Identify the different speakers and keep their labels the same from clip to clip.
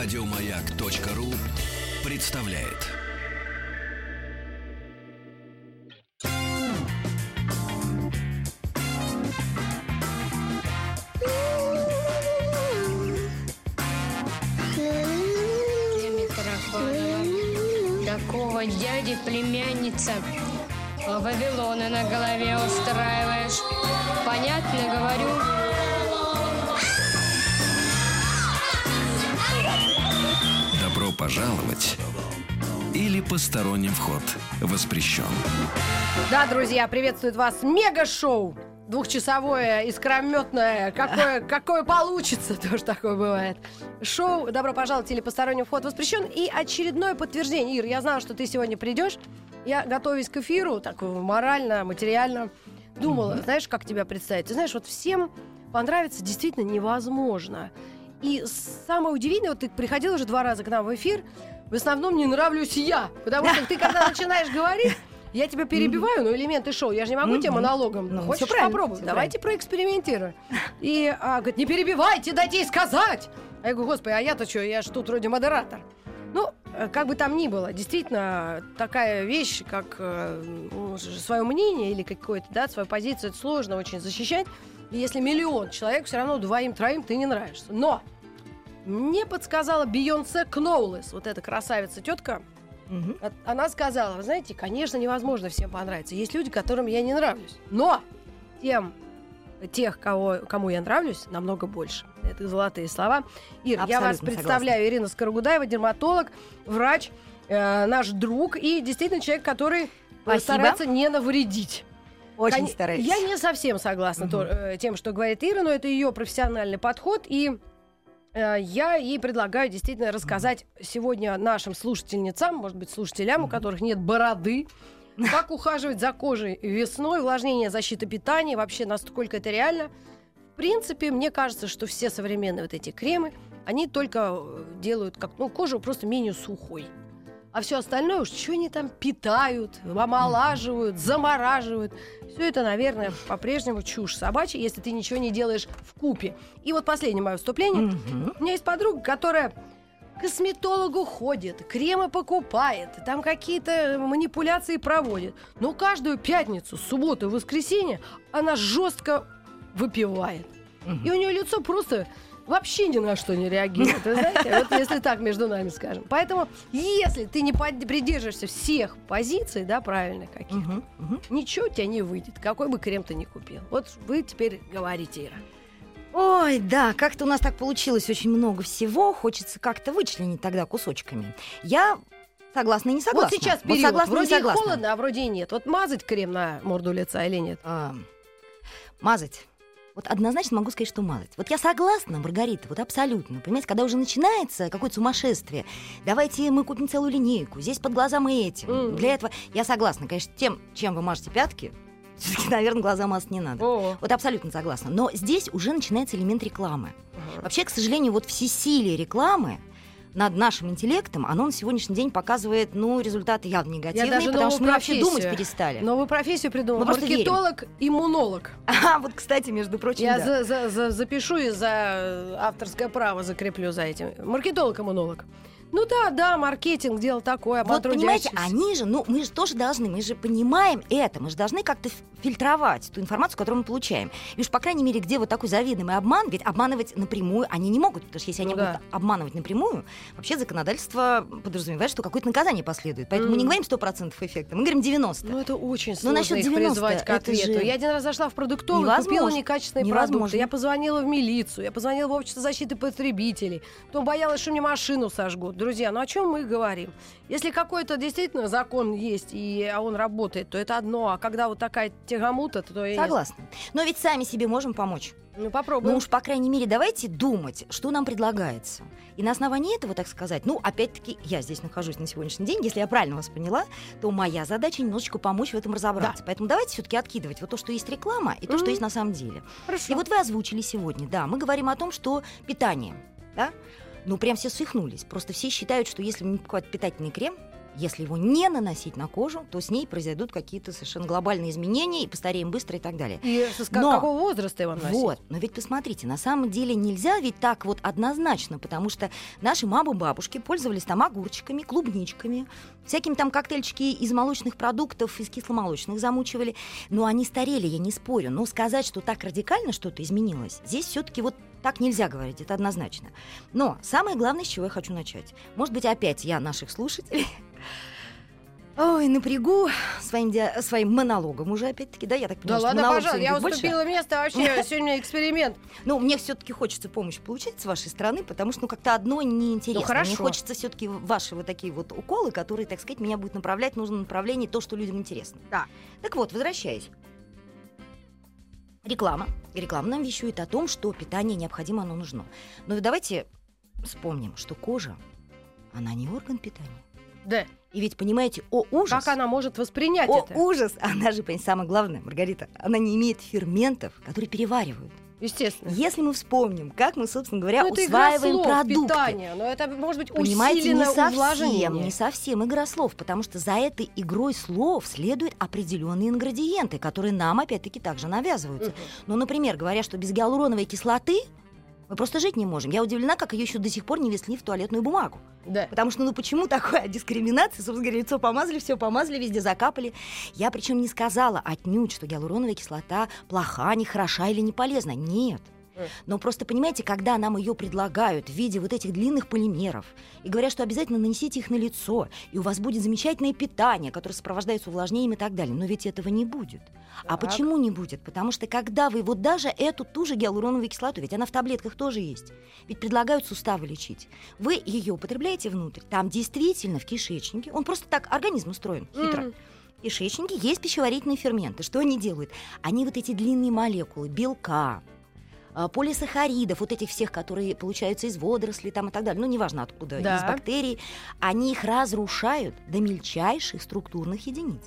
Speaker 1: Радиомаяк.ру представляет.
Speaker 2: Такого дяди племянница Вавилоны на голове устраиваешь. Понятно говорю?
Speaker 1: Пожаловать или посторонним вход воспрещен.
Speaker 3: Да, друзья, приветствует вас мега-шоу. Двухчасовое, искрометное, какое, какое получится, тоже такое бывает. Шоу «Добро пожаловать» или «Посторонний вход воспрещен». И очередное подтверждение. Ир, я знала, что ты сегодня придешь. Я, готовясь к эфиру, так морально, материально, думала, знаешь, как тебя представить? Ты знаешь, вот всем понравится действительно невозможно. И самое удивительное, вот ты приходил уже два раза к нам в эфир, в основном не нравлюсь я. Потому что ты, когда начинаешь говорить, я тебя перебиваю, ну, элементы шоу. Я же не могу тебе монологом.
Speaker 4: Ну,
Speaker 3: Хочешь
Speaker 4: всё
Speaker 3: Давайте проэкспериментируем. И а, говорит, не перебивайте, дайте ей сказать. А я говорю, господи, а я-то что, я ж тут вроде модератор. Ну, э, как бы там ни было, действительно, такая вещь, как э, ну, свое мнение или какое-то, да, свою позицию, это сложно очень защищать. Если миллион человек, все равно двоим-троим ты не нравишься. Но мне подсказала Бейонсе Кноулес, вот эта красавица тетка. От- Она сказала, вы знаете, конечно, невозможно всем понравиться. Есть люди, которым я не нравлюсь. Но тем, тех, кого, кому я нравлюсь, намного больше. Это золотые слова. Ир, я вас
Speaker 4: Абсолютно
Speaker 3: представляю. Ирина Скорогудаева, дерматолог, врач, э, наш друг и действительно человек, который э,
Speaker 4: Спасибо.
Speaker 3: старается не навредить.
Speaker 4: Очень
Speaker 3: Кон-
Speaker 4: стараюсь.
Speaker 3: Я не совсем согласна то- э, тем, что говорит Ира, но это ее профессиональный подход. И э, я ей предлагаю действительно рассказать сегодня нашим слушательницам, может быть, слушателям, у которых нет бороды, как ухаживать за кожей весной, увлажнение, защита питания, вообще насколько это реально. В принципе, мне кажется, что все современные вот эти кремы, они только э, делают как, ну, кожу просто менее сухой. А все остальное уж что они там питают, омолаживают, замораживают. Все это, наверное, по-прежнему чушь собачья, если ты ничего не делаешь в купе. И вот последнее мое вступление.
Speaker 4: Мгм.
Speaker 3: У меня есть подруга, которая к косметологу ходит, кремы покупает, там какие-то манипуляции проводит. Но каждую пятницу, субботу и воскресенье она жестко выпивает.
Speaker 4: Мгм.
Speaker 3: И у нее лицо просто вообще ни на что не реагирует. Вы знаете, вот если так между нами скажем. Поэтому, если ты не придерживаешься всех позиций, да, правильных каких
Speaker 4: Мгм. Мгм.
Speaker 3: ничего у тебя не выйдет, какой бы крем ты ни купил. Вот вы теперь говорите, Ира.
Speaker 4: Ой, да, как-то у нас так получилось очень много всего. Хочется как-то вычленить тогда кусочками. Я согласна и не согласна.
Speaker 3: Вот сейчас
Speaker 4: Вот
Speaker 3: период.
Speaker 4: согласна и
Speaker 3: Вроде и
Speaker 4: согласна.
Speaker 3: холодно, а вроде и нет. Вот мазать крем на морду лица или нет?
Speaker 4: А, мазать. Вот однозначно могу сказать, что мазать. Вот я согласна, Маргарита, вот абсолютно. Понимаете, когда уже начинается какое-то сумасшествие, давайте мы купим целую линейку, здесь под глазом и этим.
Speaker 3: Мгм.
Speaker 4: Для этого я согласна, конечно, тем, чем вы мажете пятки, все-таки, наверное, глаза мазать не надо.
Speaker 3: О,
Speaker 4: Вот абсолютно согласна. Но здесь уже начинается элемент рекламы. Вообще, к сожалению, вот всесилие рекламы над нашим интеллектом, оно на сегодняшний день показывает, ну, результаты явно негативные,
Speaker 3: даже
Speaker 4: потому что мы вообще думать перестали.
Speaker 3: Новую профессию придумал. Маркетолог, иммунолог.
Speaker 4: А, вот, кстати, между прочим,
Speaker 3: Я
Speaker 4: да.
Speaker 3: за- за- за- запишу и за авторское право закреплю за этим. Маркетолог-иммунолог. Ну да, да, маркетинг дело такое,
Speaker 4: Вот понимаете, они же, ну, мы же тоже должны, мы же понимаем это, мы же должны как-то фильтровать ту информацию, которую мы получаем. И уж, по крайней мере, где вот такой заведомый обман, ведь обманывать напрямую они не могут, потому что если они
Speaker 3: Ну да.
Speaker 4: будут обманывать напрямую, вообще законодательство подразумевает, что какое-то наказание последует. Поэтому мы не говорим 100% эффекта, мы говорим 90%.
Speaker 3: Ну, это очень
Speaker 4: Ну,
Speaker 3: сложно
Speaker 4: насчет
Speaker 3: их
Speaker 4: 90,
Speaker 3: призвать к ответу.
Speaker 4: же
Speaker 3: Я один раз зашла в продуктовый, купила
Speaker 4: невозможно.
Speaker 3: некачественные
Speaker 4: Невозможно.
Speaker 3: продукты. Я позвонила в милицию, я позвонила в общество защиты потребителей. Потом боялась, что мне машину сожгут. Друзья, ну о чем мы говорим? Если какой-то действительно закон есть, и а он работает, то это одно. А когда вот такая тягомута, то не-
Speaker 4: Согласна. Но ведь сами себе можем помочь.
Speaker 3: Ну, попробуем.
Speaker 4: Ну уж, по крайней мере, давайте думать, что нам предлагается. И на основании этого, так сказать, ну, опять-таки, я здесь нахожусь на сегодняшний день, если я правильно вас поняла, то моя задача немножечко помочь в этом разобраться. Поэтому давайте все-таки откидывать вот то, что есть реклама, и то, что
Speaker 3: Мгм.
Speaker 4: есть на самом деле.
Speaker 3: Хорошо.
Speaker 4: И вот вы озвучили сегодня, да, мы говорим о том, что питание, да, ну, прям все свихнулись. Просто все считают, что если не покупать питательный крем, Если его не наносить на кожу, то с ней произойдут какие-то совершенно глобальные изменения, и постареем быстро и так далее.
Speaker 3: И с
Speaker 4: Но-
Speaker 3: какого возраста его носить?
Speaker 4: Вот, но ведь посмотрите, на самом деле нельзя ведь так вот однозначно, потому что наши мамы-бабушки пользовались там огурчиками, клубничками, всякими там коктейльчики из молочных продуктов, из кисломолочных замучивали, но они старели, я не спорю, но сказать, что так радикально что-то изменилось, здесь все-таки вот так нельзя говорить, это однозначно. Но самое главное, с чего я хочу начать, может быть, опять я наших слушателей Ой, напрягу своим, ди- своим монологом уже опять-таки, да, я так
Speaker 3: Да
Speaker 4: понимаю, что
Speaker 3: ладно, пожалуйста, я
Speaker 4: будет больше.
Speaker 3: уступила место, вообще сегодня эксперимент.
Speaker 4: Ну, мне все-таки хочется помощь получить с вашей стороны, потому что ну, как-то одно неинтересно.
Speaker 3: Ну, хорошо.
Speaker 4: Мне хочется все-таки ваши вот такие вот уколы, которые, так сказать, меня будут направлять в нужном направлении, то, что людям интересно.
Speaker 3: Да.
Speaker 4: Так вот, возвращаясь. Реклама. Реклама нам вещует о том, что питание необходимо, оно нужно. Но давайте вспомним, что кожа, она не орган питания.
Speaker 3: Да.
Speaker 4: И ведь, понимаете, о ужас...
Speaker 3: Как она может воспринять
Speaker 4: О,
Speaker 3: это?
Speaker 4: ужас! Она же, понимаете, самое главное, Маргарита, она не имеет ферментов, которые переваривают.
Speaker 3: Естественно.
Speaker 4: Если мы вспомним, как мы, собственно говоря,
Speaker 3: Ну, это игра слов,
Speaker 4: продукты.
Speaker 3: питание, но это может быть
Speaker 4: Понимаете, не
Speaker 3: усиленное увлажнение.
Speaker 4: совсем, не совсем игра слов, потому что за этой игрой слов следуют определенные ингредиенты, которые нам, опять-таки, также навязываются.
Speaker 3: Мгм.
Speaker 4: Ну, например, говоря, что без гиалуроновой кислоты мы просто жить не можем. Я удивлена, как ее еще до сих пор не внесли в туалетную бумагу.
Speaker 3: Да.
Speaker 4: Потому что, ну почему такая дискриминация? Собственно говоря, лицо помазали, все помазали, везде закапали. Я причем не сказала отнюдь, что гиалуроновая кислота плоха, не хороша или не полезна. Нет. Но просто, понимаете, когда нам ее предлагают в виде вот этих длинных полимеров и говорят, что обязательно нанесите их на лицо, и у вас будет замечательное питание, которое сопровождается увлажнением и так далее. Но ведь этого не будет. А
Speaker 3: Так.
Speaker 4: почему не будет? Потому что когда вы вот даже эту ту же гиалуроновую кислоту, ведь она в таблетках тоже есть, ведь предлагают суставы лечить, вы ее употребляете внутрь, там действительно в кишечнике, он просто так, организм устроен хитро, в кишечнике есть пищеварительные ферменты. Что они делают? Они вот эти длинные молекулы белка, а, полисахаридов, вот этих всех, которые получаются из водорослей там и так далее, ну, неважно откуда,
Speaker 3: Да.
Speaker 4: из бактерий, они их разрушают до мельчайших структурных единиц.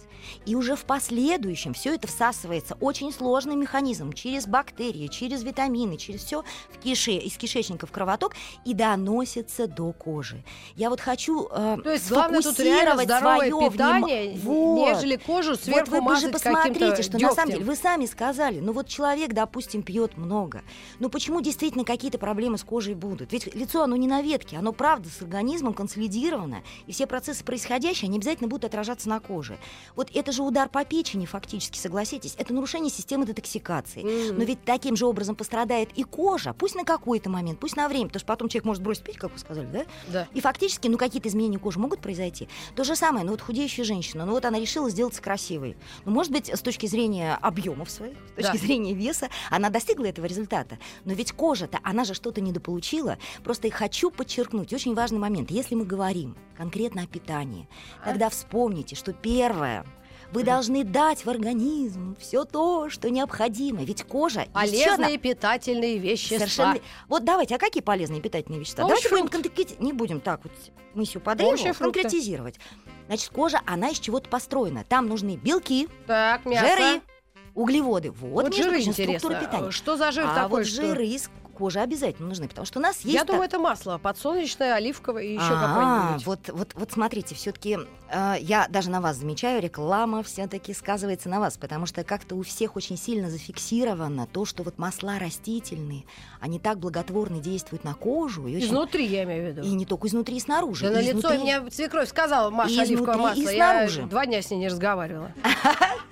Speaker 4: И уже в последующем все это всасывается очень сложным механизмом через бактерии, через витамины, через все в кише, из кишечника в кровоток и доносится до кожи. Я вот хочу э,
Speaker 3: То есть главное тут реально
Speaker 4: сфокусировать
Speaker 3: здоровое
Speaker 4: своё
Speaker 3: питание,
Speaker 4: внима- Вот.
Speaker 3: нежели кожу
Speaker 4: Вот
Speaker 3: сверху
Speaker 4: вы же посмотрите, что на самом
Speaker 3: дёгтем.
Speaker 4: деле вы сами сказали, ну вот человек, допустим, пьет много. Ну почему действительно какие-то проблемы с кожей будут? Ведь лицо, оно не на ветке, оно правда с организмом консолидировано, и все процессы происходящие, они обязательно будут отражаться на коже. Вот это же удар по печени фактически, согласитесь, это нарушение системы детоксикации.
Speaker 3: Мгм.
Speaker 4: Но ведь таким же образом пострадает и кожа, пусть на какой-то момент, пусть на время, потому что потом человек может бросить пить, как вы сказали, да?
Speaker 3: Да.
Speaker 4: И фактически, ну, какие-то изменения кожи могут произойти. То же самое, ну, вот худеющая женщина, ну, вот она решила сделаться красивой. Ну, может быть, с точки зрения объемов своих, с точки
Speaker 3: Да.
Speaker 4: зрения веса, она достигла этого результата. Но ведь кожа-то, она же что-то недополучила. Просто я хочу подчеркнуть очень важный момент. Если мы говорим конкретно о питании, тогда вспомните, что первое, вы должны дать в организм все то, что необходимо. Ведь кожа...
Speaker 3: Полезные питательные вещества.
Speaker 4: Совершенно. Вот давайте, а какие полезные питательные вещества?
Speaker 3: Овощи,
Speaker 4: Давайте будем конкретизировать. Не будем так вот мы все по древу
Speaker 3: Овощи, фрукты.
Speaker 4: конкретизировать. Значит, кожа, она из чего-то построена. Там нужны белки,
Speaker 3: Так, мясо.
Speaker 4: жиры, углеводы. Вот,
Speaker 3: Вот жиры интересно.
Speaker 4: питания.
Speaker 3: Что за жир
Speaker 4: а
Speaker 3: такой,
Speaker 4: вот
Speaker 3: что...
Speaker 4: жиры из кожи обязательно нужны, потому что у нас есть...
Speaker 3: Я
Speaker 4: так-
Speaker 3: думаю, это масло подсолнечное, оливковое и еще
Speaker 4: А,
Speaker 3: какое-нибудь.
Speaker 4: вот, вот, вот смотрите, все-таки я даже на вас замечаю, реклама все-таки сказывается на вас, потому что как-то у всех очень сильно зафиксировано то, что вот масла растительные, они так благотворно действуют на кожу. И, очень-
Speaker 3: Изнутри, я имею в виду.
Speaker 4: и не только изнутри, и снаружи.
Speaker 3: Да на
Speaker 4: И
Speaker 3: лицо
Speaker 4: изнутри-
Speaker 3: мне свекровь сказала, Маша,
Speaker 4: И
Speaker 3: оливковое масло.
Speaker 4: и
Speaker 3: Я
Speaker 4: снаружи.
Speaker 3: два дня с ней не разговаривала.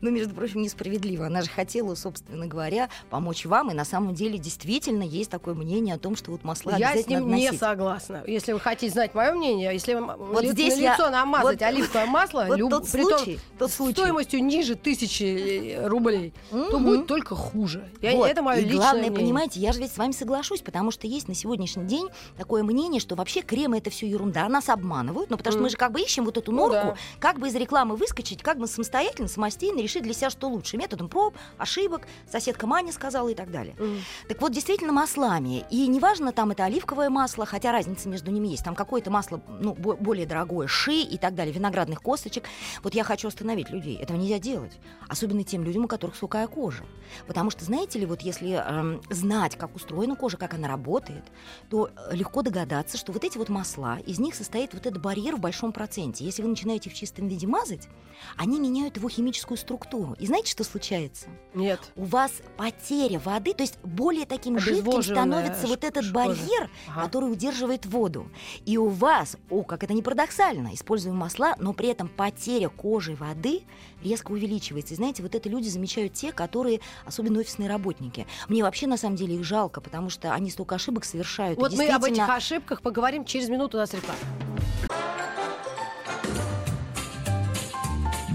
Speaker 4: Ну, между прочим, несправедливо. Она же хотела, собственно говоря, помочь вам, и на самом деле действительно есть такое мнение о том, что вот масла
Speaker 3: Я с ним не согласна. Если вы хотите знать мое мнение, если вам
Speaker 4: Вот
Speaker 3: ли-
Speaker 4: здесь
Speaker 3: на
Speaker 4: я-
Speaker 3: лицо намазать
Speaker 4: вот-
Speaker 3: оливковое масло,
Speaker 4: Вот
Speaker 3: люб-
Speaker 4: тот
Speaker 3: при том-
Speaker 4: случай, тот случай.
Speaker 3: стоимостью ниже тысячи э, рублей, то
Speaker 4: Мгм.
Speaker 3: будет только хуже. Я-
Speaker 4: Вот.
Speaker 3: Это мое
Speaker 4: и
Speaker 3: личное
Speaker 4: главное,
Speaker 3: мнение.
Speaker 4: понимаете, я же ведь с вами соглашусь, потому что есть на сегодняшний день такое мнение, что вообще кремы это все ерунда, нас обманывают, ну потому что
Speaker 3: Мгм.
Speaker 4: мы же как бы ищем вот эту
Speaker 3: Ну
Speaker 4: норку,
Speaker 3: да.
Speaker 4: как бы из рекламы выскочить, как бы самостоятельно, самостийно решить решить для себя, что лучше. Методом проб, ошибок, соседка Маня сказала и так далее.
Speaker 3: Мгм.
Speaker 4: Так вот, действительно, маслами. И неважно, там это оливковое масло, хотя разница между ними есть. Там какое-то масло ну, бо- более дорогое, ши и так далее, виноградных косточек. Вот я хочу остановить людей. Этого нельзя делать. Особенно тем людям, у которых сухая кожа. Потому что, знаете ли, вот если эм, знать, как устроена кожа, как она работает, то э, легко догадаться, что вот эти вот масла, из них состоит вот этот барьер в большом проценте. Если вы начинаете в чистом виде мазать, они меняют его химическую структуру. И знаете, что случается?
Speaker 3: Нет.
Speaker 4: у вас потеря воды, то есть более таким жидким становится вот этот барьер,
Speaker 3: Ага.
Speaker 4: который удерживает воду. И у вас, о, как это не парадоксально, используем масла, но при этом потеря кожи воды резко увеличивается. И знаете, вот это люди замечают те, которые, особенно офисные работники. Мне вообще на самом деле их жалко, потому что они столько ошибок совершают.
Speaker 3: Вот мы об этих ошибках поговорим через минуту у нас реклама.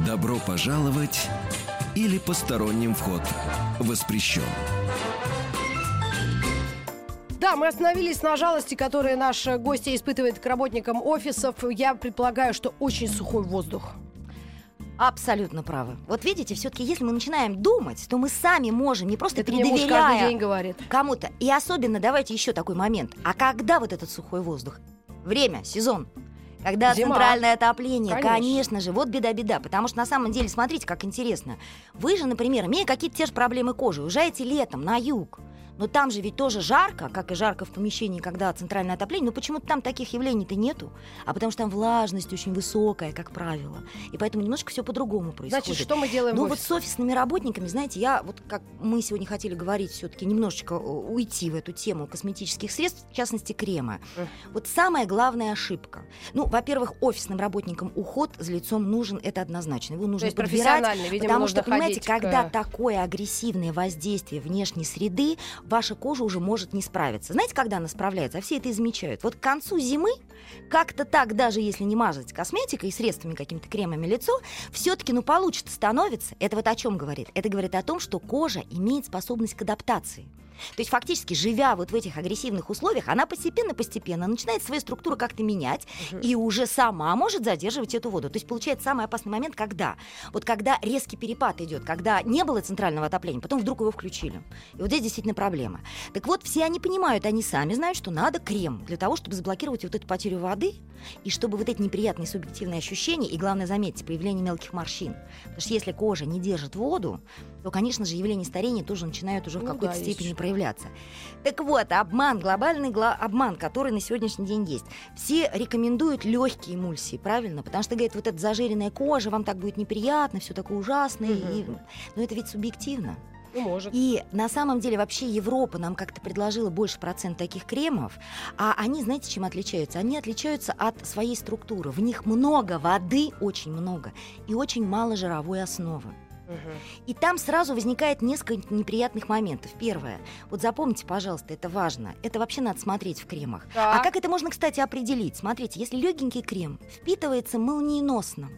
Speaker 1: Добро пожаловать или посторонним вход воспрещен.
Speaker 3: Да, мы остановились на жалости, которые наш гость испытывает к работникам офисов. Я предполагаю, что очень сухой воздух.
Speaker 4: Абсолютно правы. Вот видите, все-таки, если мы начинаем думать, то мы сами можем, не просто
Speaker 3: Это
Speaker 4: предоверяя
Speaker 3: день говорит.
Speaker 4: кому-то. И особенно, давайте еще такой момент. А когда вот этот сухой воздух? Время, сезон. Когда
Speaker 3: Зима.
Speaker 4: центральное отопление,
Speaker 3: Конечно.
Speaker 4: конечно. же, вот беда-беда. Потому что на самом деле, смотрите, как интересно. Вы же, например, имея какие-то те же проблемы кожи, уезжаете летом на юг. Но там же ведь тоже жарко, как и жарко в помещении, когда центральное отопление. Но почему-то там таких явлений-то нету. А потому что там влажность очень высокая, как правило. И поэтому немножко все по-другому происходит.
Speaker 3: Значит, что мы делаем
Speaker 4: Ну вот с офисными работниками, знаете, я вот как мы сегодня хотели говорить, все-таки немножечко э, уйти в эту тему косметических средств, в частности крема.
Speaker 3: Мгм.
Speaker 4: Вот самая главная ошибка. Ну, во-первых, офисным работникам уход за лицом нужен, это однозначно. Его
Speaker 3: То
Speaker 4: нужно
Speaker 3: есть
Speaker 4: подбирать.
Speaker 3: видимо,
Speaker 4: Потому
Speaker 3: нужно
Speaker 4: что, понимаете,
Speaker 3: к-
Speaker 4: когда такое агрессивное воздействие внешней среды, ваша кожа уже может не справиться. Знаете, когда она справляется? А все это и замечают. Вот к концу зимы, как-то так, даже если не мазать косметикой и средствами, какими-то кремами лицо, все-таки, ну, получше становится. Это вот о чем говорит? Это говорит о том, что кожа имеет способность к адаптации. То есть фактически, живя вот в этих агрессивных условиях, она постепенно-постепенно начинает свою структуру как-то менять и уже сама может задерживать эту воду. То есть получается самый опасный момент, когда? Вот когда резкий перепад идет, когда не было центрального отопления, потом вдруг его включили. И вот здесь действительно проблема. Так вот, все они понимают, они сами знают, что надо крем для того, чтобы заблокировать вот эту потерю воды, и чтобы вот эти неприятные субъективные ощущения, и главное, заметьте, появление мелких морщин. Потому что если кожа не держит воду, то, конечно же, явления старения тоже начинают уже в
Speaker 3: Ну
Speaker 4: какой-то
Speaker 3: да,
Speaker 4: степени
Speaker 3: что.
Speaker 4: проявляться. Так вот, обман, глобальный гла- обман, который на сегодняшний день есть. Все рекомендуют легкие эмульсии, правильно? Потому что говорят, вот эта зажиренная кожа, вам так будет неприятно, все такое ужасное. и- Но это ведь субъективно.
Speaker 3: Ну, может.
Speaker 4: И на самом деле вообще Европа нам как-то предложила больше процент таких кремов, а они, знаете, чем отличаются? Они отличаются от своей структуры. В них много воды, очень много, и очень мало жировой основы. И там сразу возникает несколько неприятных моментов. Первое, вот запомните, пожалуйста, это важно. Это вообще надо смотреть в кремах. А
Speaker 3: Так.
Speaker 4: как это можно, кстати, определить? Смотрите, если легенький крем впитывается молниеносно,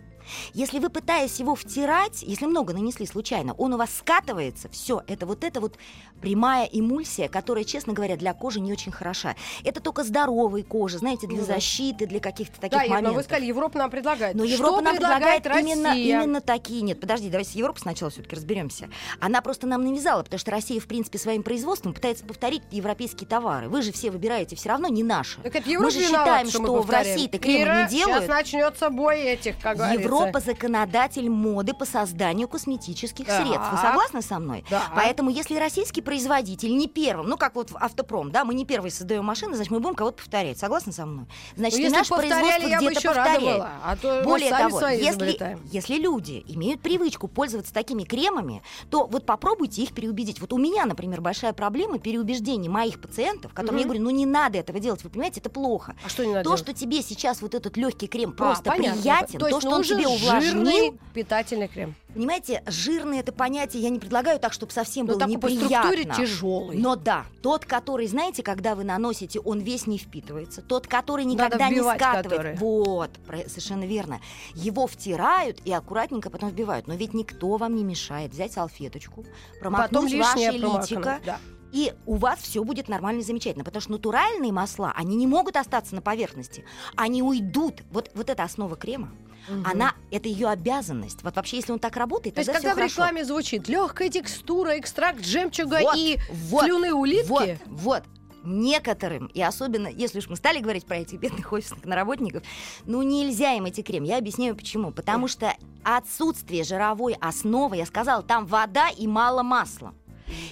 Speaker 4: если вы, пытаясь его втирать, если много нанесли случайно, он у вас скатывается, все, это вот это вот прямая эмульсия, которая, честно говоря, для кожи не очень хороша. Это только здоровой кожи, знаете, для
Speaker 3: Ну да.
Speaker 4: защиты, для каких-то таких
Speaker 3: Да, Ир, но
Speaker 4: моментов.
Speaker 3: вы сказали, Европа нам предлагает.
Speaker 4: Но
Speaker 3: Что
Speaker 4: Европа нам предлагает,
Speaker 3: Россия?
Speaker 4: именно, именно такие. Нет, подожди, давайте с Европой сначала все-таки разберемся. Она просто нам навязала, потому что Россия, в принципе, своим производством пытается повторить европейские товары. Вы же все выбираете все равно не наши.
Speaker 3: Так это
Speaker 4: Мы
Speaker 3: Европа
Speaker 4: же считаем,
Speaker 3: что, мы
Speaker 4: что в
Speaker 3: повторяем.
Speaker 4: России-то кремы
Speaker 3: Ира,
Speaker 4: не делают.
Speaker 3: сейчас начнется бой этих, как говорится.
Speaker 4: Европа законодатель моды по созданию косметических
Speaker 3: Так.
Speaker 4: средств. Вы согласны со мной?
Speaker 3: Да.
Speaker 4: Поэтому, если российский производитель не первым, ну как вот в автопром, да, мы не первые создаем машины, значит, мы будем кого-то повторять. Согласны со мной? Значит,
Speaker 3: Ну,
Speaker 4: и наше производство где-то повторяет.
Speaker 3: А то
Speaker 4: Более того, если, если люди имеют привычку пользоваться такими кремами, то вот попробуйте их переубедить. Вот у меня, например, большая проблема переубеждения моих пациентов, которым
Speaker 3: Мгм.
Speaker 4: я говорю, ну не надо этого делать, вы понимаете, это плохо.
Speaker 3: А что не надо
Speaker 4: То,
Speaker 3: делать?
Speaker 4: что тебе сейчас вот этот легкий крем
Speaker 3: А,
Speaker 4: просто
Speaker 3: понятно.
Speaker 4: приятен,
Speaker 3: то, есть
Speaker 4: то, что он тебе увлажнил,
Speaker 3: жирный питательный крем.
Speaker 4: Понимаете, жирный это понятие я не предлагаю так, чтобы совсем
Speaker 3: Но
Speaker 4: было
Speaker 3: так по
Speaker 4: неприятно.
Speaker 3: структуре тяжелый.
Speaker 4: Но да, тот, который, знаете, когда вы наносите, он весь не впитывается. Тот, который никогда не скатывает.
Speaker 3: который.
Speaker 4: Вот, совершенно верно. Его втирают и аккуратненько потом вбивают. Но ведь никто вам не мешает взять салфеточку, промокнуть ваше личико,
Speaker 3: да.
Speaker 4: и у вас все будет нормально и замечательно. Потому что натуральные масла, они не могут остаться на поверхности. Они уйдут. Вот, вот эта основа крема,
Speaker 3: Мгм.
Speaker 4: Она это ее обязанность. Вот вообще, если он так работает,
Speaker 3: То есть,
Speaker 4: тогда
Speaker 3: когда
Speaker 4: всё
Speaker 3: в
Speaker 4: хорошо.
Speaker 3: рекламе звучит легкая текстура, экстракт жемчуга
Speaker 4: Вот,
Speaker 3: и
Speaker 4: вот,
Speaker 3: слюны улитки,
Speaker 4: Вот, вот. Некоторым, и особенно, если уж мы стали говорить про этих бедных офисных наработников, ну нельзя им эти крем. Я объясняю почему. Потому что отсутствие жировой основы, я сказала, там вода и мало масла.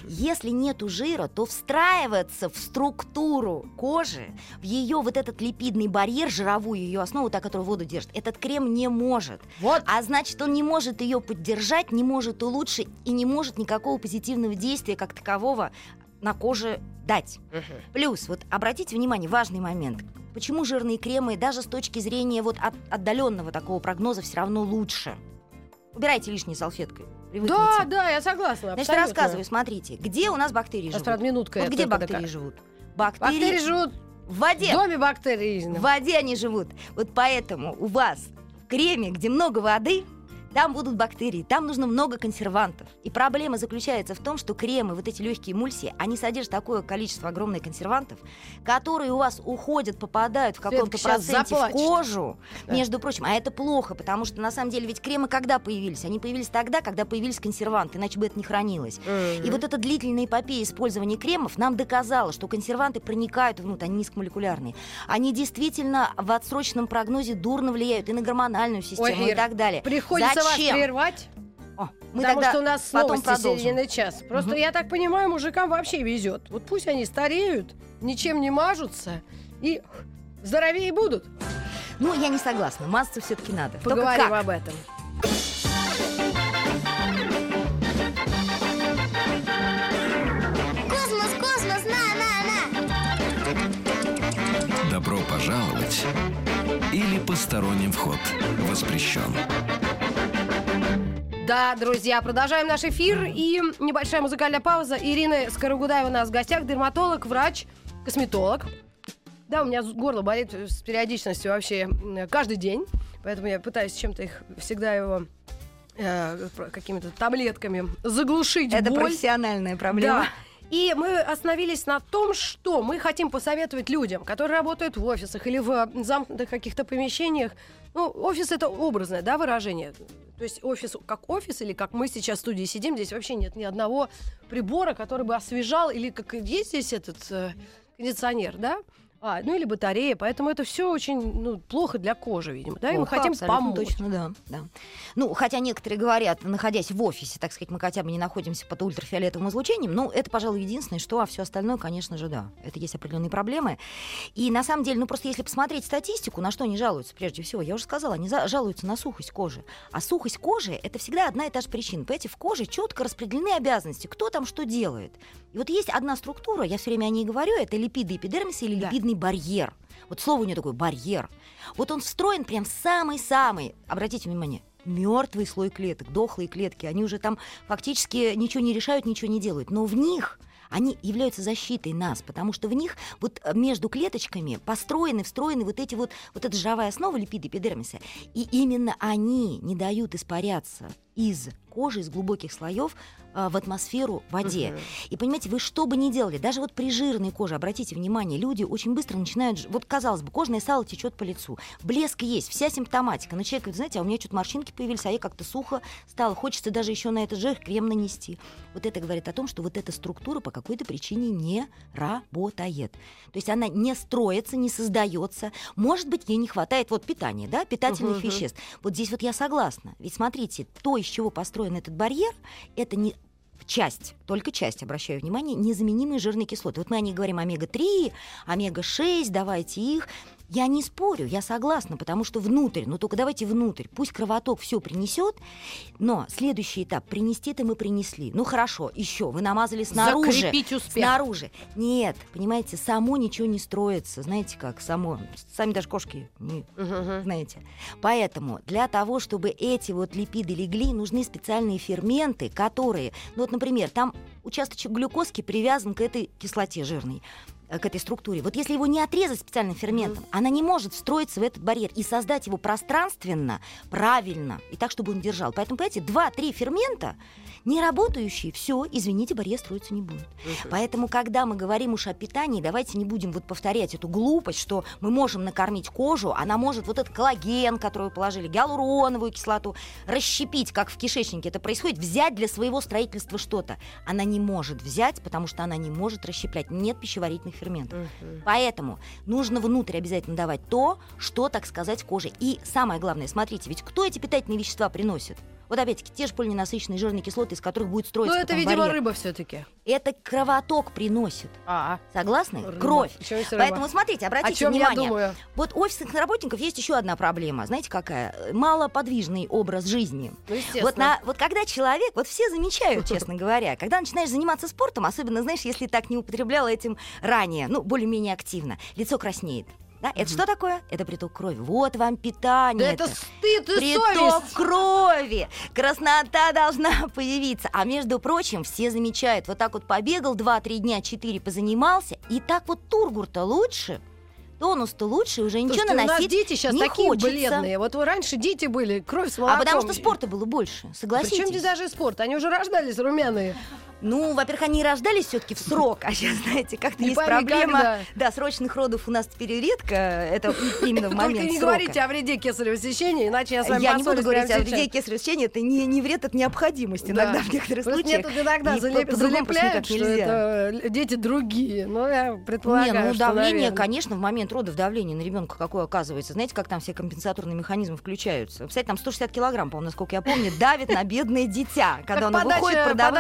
Speaker 4: Если нету жира, то встраиваться в структуру кожи, в ее вот этот липидный барьер, жировую ее основу, та, которая воду держит, этот крем не может.
Speaker 3: вот,
Speaker 4: А значит, он не может ее поддержать, не может улучшить и не может никакого позитивного действия как такового на коже дать. Плюс, вот обратите внимание, важный момент. Почему жирные кремы даже с точки зрения вот от отдаленного такого прогноза все равно лучше? Убирайте лишней салфеткой. Привыкните.
Speaker 3: да, да, я согласна,
Speaker 4: Значит,
Speaker 3: абсолютно.
Speaker 4: рассказываю, смотрите, где у нас бактерии
Speaker 3: Сейчас,
Speaker 4: живут?
Speaker 3: правда, минутка.
Speaker 4: Вот где бактерии
Speaker 3: дока-
Speaker 4: живут?
Speaker 3: Бактерии
Speaker 4: Бактерии
Speaker 3: живут
Speaker 4: в
Speaker 3: в
Speaker 4: воде.
Speaker 3: доме бактерий.
Speaker 4: В воде они живут. Вот поэтому у вас в креме, где много воды, там будут бактерии, там нужно много консервантов. И проблема заключается в том, что кремы, вот эти легкие эмульсии, они содержат такое количество огромных консервантов, которые у вас уходят, попадают в каком-то проценте в кожу,
Speaker 3: Да.
Speaker 4: между прочим. А это плохо, потому что на самом деле ведь кремы когда появились? Они появились тогда, когда появились консерванты, иначе бы это не хранилось. И вот эта длительная эпопея использования кремов нам доказала, что консерванты проникают внутрь, они низкомолекулярные. Они действительно в отсроченном прогнозе дурно влияют и на гормональную систему
Speaker 3: Ир,
Speaker 4: и так далее.
Speaker 3: Приходится? Вас прервать,
Speaker 4: О, мы
Speaker 3: потому
Speaker 4: тогда
Speaker 3: что у нас
Speaker 4: потом
Speaker 3: новости середины час. Просто
Speaker 4: Мгм.
Speaker 3: я так понимаю, мужикам вообще везет. Вот пусть они стареют, ничем не мажутся и здоровее будут.
Speaker 4: Ну, я не согласна. Мазаться все-таки надо.
Speaker 3: Поговорим об этом.
Speaker 5: Космос, космос, на, на, на!
Speaker 1: Добро пожаловать или посторонним вход воспрещен.
Speaker 3: Да, друзья, продолжаем наш эфир. И небольшая музыкальная пауза. Ирина Скорогудаева у нас в гостях, дерматолог, врач, косметолог. Да, у меня горло болит с периодичностью вообще каждый день. Поэтому я пытаюсь чем-то их всегда его э, какими-то таблетками заглушить
Speaker 4: Это
Speaker 3: боль.
Speaker 4: профессиональная проблема.
Speaker 3: Да. И мы остановились на том, что мы хотим посоветовать людям, которые работают в офисах или в замкнутых каких-то помещениях. Ну, офис это образное, да, выражение. То есть офис как офис или как мы сейчас в студии сидим, здесь вообще нет ни одного прибора, который бы освежал, или как есть здесь этот э, кондиционер, да? А, ну или батарея, поэтому это все очень ну, плохо для кожи, видимо, да, и мы хотим помочь.
Speaker 4: Точно, да, да. Ну, хотя некоторые говорят, находясь в офисе, так сказать, мы хотя бы не находимся под ультрафиолетовым излучением, ну, это, пожалуй, единственное, что, а все остальное, конечно же, да. Это есть определенные проблемы. И на самом деле, ну, просто если посмотреть статистику, на что они жалуются, прежде всего, я уже сказала, они жалуются на сухость кожи. А сухость кожи — это всегда одна и та же причина. Понимаете, в коже четко распределены обязанности, кто там что делает. И вот есть одна структура, я все время о ней говорю, это липиды эпидермиса или
Speaker 3: Да.
Speaker 4: Липидный барьер. Вот слово у нее такое барьер. Вот он встроен прям самый-самый, обратите внимание, мертвый слой клеток, дохлые клетки. Они уже там фактически ничего не решают, ничего не делают. Но в них они являются защитой нас, потому что в них вот э, между клеточками построены, встроены вот эти вот, вот эта жировая основа липиды эпидермиса. И именно они не дают испаряться из кожи, из глубоких слоев э, в атмосферу в воде.
Speaker 3: Мгм.
Speaker 4: И понимаете, вы что бы ни делали, даже вот при жирной коже, обратите внимание, люди очень быстро начинают, вот казалось бы, кожное сало течет по лицу, блеск есть, вся симптоматика, но человек говорит, знаете, а у меня что-то морщинки появились, а я как-то сухо стало, хочется даже еще на этот жир крем нанести. Вот это говорит о том, что вот эта структура по какой-то причине не работает. То есть она не строится, не создается. Может быть, ей не хватает вот питания, да, питательных
Speaker 3: мгм.
Speaker 4: веществ. Вот здесь вот я согласна. Ведь смотрите, то, из чего построен этот барьер, это не часть, только часть, обращаю внимание, незаменимые жирные кислоты. Вот мы о них говорим омега-3, омега-6, давайте их. Я не спорю, я согласна, потому что внутрь, но только давайте внутрь, пусть кровоток все принесет, но следующий этап принести это мы принесли. Ну хорошо, еще вы намазали снаружи.
Speaker 3: Закрепить успех.
Speaker 4: Снаружи. Нет, понимаете, само ничего не строится. Знаете как, само. Сами даже кошки не
Speaker 3: Мгм.
Speaker 4: знаете. Поэтому для того, чтобы эти вот липиды легли, нужны специальные ферменты, которые, ну вот, например, там участочек глюкозки привязан к этой кислоте жирной. Э, к этой структуре. Вот если его не отрезать специальным ферментом, она не может встроиться в этот барьер и создать его пространственно, правильно, и так, чтобы он держал. Поэтому, понимаете, два-три фермента не работающие, все, извините, барьер строиться не будет. Поэтому, когда мы говорим уж о питании, давайте не будем вот повторять эту глупость, что мы можем накормить кожу, она может вот этот коллаген, который вы положили, гиалуроновую кислоту, расщепить, как в кишечнике это происходит, взять для своего строительства что-то. Она не может взять, потому что она не может расщеплять. Нет пищеварительных ферментов. Поэтому нужно внутрь обязательно давать то, что, так сказать, коже. И самое главное, смотрите, ведь кто эти питательные вещества приносит? Вот опять-таки те же полиненасыщенные жирные кислоты, из которых будет строиться
Speaker 3: Ну, это, видимо,
Speaker 4: барьер.
Speaker 3: рыба все-таки.
Speaker 4: Это кровоток приносит.
Speaker 3: А,
Speaker 4: Согласны?
Speaker 3: Рыба.
Speaker 4: Кровь. Поэтому смотрите,
Speaker 3: о
Speaker 4: обратите
Speaker 3: чем я
Speaker 4: внимание.
Speaker 3: думаю?
Speaker 4: Вот у офисных работников есть еще одна проблема. Знаете, какая? Малоподвижный образ жизни.
Speaker 3: Ну.
Speaker 4: Вот, на, вот когда человек, вот все замечают, честно говоря, когда начинаешь заниматься спортом, особенно, знаешь, если так не употребляла этим ранее, ну, более-менее активно, лицо краснеет. Да? Это что такое? Это приток крови. Вот вам питание.
Speaker 3: Да это стыд и
Speaker 4: Приток
Speaker 3: совесть.
Speaker 4: крови. Краснота должна появиться. А между прочим, все замечают, вот так вот побегал 2-3 дня, 4 позанимался, и так вот тургур-то лучше, тонус-то лучше, уже ничего
Speaker 3: Слушайте, у нас
Speaker 4: наносить
Speaker 3: дети сейчас
Speaker 4: не
Speaker 3: такие
Speaker 4: хочется.
Speaker 3: бледные. Вот раньше дети были, кровь с
Speaker 4: А
Speaker 3: молоком.
Speaker 4: потому что спорта было больше, согласитесь?
Speaker 3: Причем здесь даже спорт? Они уже рождались румяные.
Speaker 4: Ну, во-первых, они рождались все-таки в срок, а сейчас, знаете, как-то есть проблема.
Speaker 3: когда.
Speaker 4: Да, срочных родов у нас теперь редко, это именно в момент
Speaker 3: Только не
Speaker 4: срока.
Speaker 3: говорите о вреде кесарево сечения, иначе я с вами
Speaker 4: Я не буду говорить о вреде кесарево сечения, это не, не вред, это необходимость
Speaker 3: Да.
Speaker 4: иногда в некоторых
Speaker 3: Просто
Speaker 4: случаях.
Speaker 3: мне тут иногда
Speaker 4: И
Speaker 3: залеп- залепляют, что это дети другие. Ну, я предполагаю,
Speaker 4: Не, ну
Speaker 3: что,
Speaker 4: давление,
Speaker 3: наверное.
Speaker 4: конечно, в момент родов давление на ребенка какое оказывается. Знаете, как там все компенсаторные механизмы включаются? Кстати, там 160 килограмм, по-моему, насколько я помню, давит на бедное дитя, когда оно выходит
Speaker 3: подача,
Speaker 4: продавым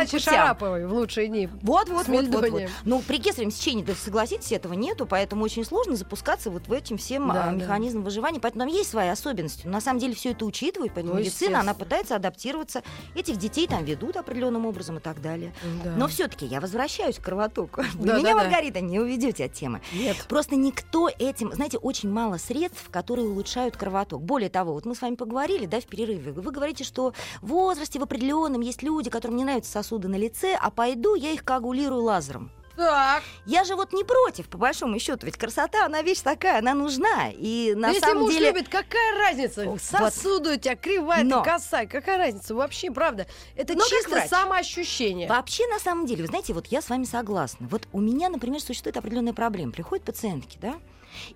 Speaker 3: Шараповой в лучшие дни.
Speaker 4: Вот, вот, вот, вот, вот. Ну, при кесаревом сечении, да, согласитесь, этого нету, поэтому очень сложно запускаться вот в этим всем
Speaker 3: Да,
Speaker 4: а,
Speaker 3: да.
Speaker 4: механизмам выживания. Поэтому там есть свои особенности. Но на самом деле все это учитывает, поэтому
Speaker 3: Ну,
Speaker 4: медицина, она пытается адаптироваться. Этих детей там ведут определенным образом и так далее. Но все-таки я возвращаюсь к кровотоку.
Speaker 3: Да,
Speaker 4: меня,
Speaker 3: да, да.
Speaker 4: Маргарита, не уведете от темы.
Speaker 3: Нет.
Speaker 4: Просто никто этим, знаете, очень мало средств, которые улучшают кровоток. Более того, вот мы с вами поговорили, да, в перерыве. Вы говорите, что в возрасте в определенном есть люди, которым не нравятся сосуды на лице, а пойду я их коагулирую лазером.
Speaker 3: Так,
Speaker 4: Я же вот не против, по большому счету, ведь красота, она вещь такая, она нужна. И на
Speaker 3: если
Speaker 4: самом
Speaker 3: муж
Speaker 4: деле...
Speaker 3: любит, какая разница?
Speaker 4: Вот.
Speaker 3: Сосуды у тебя кривая,
Speaker 4: Но.
Speaker 3: ты косая. Какая разница? Вообще, правда. Это
Speaker 4: Но как
Speaker 3: чисто
Speaker 4: врач.
Speaker 3: самоощущение.
Speaker 4: Вообще, на самом деле, вы знаете, вот я с вами согласна. Вот у меня, например, существует определенная проблема. Приходят пациентки, да,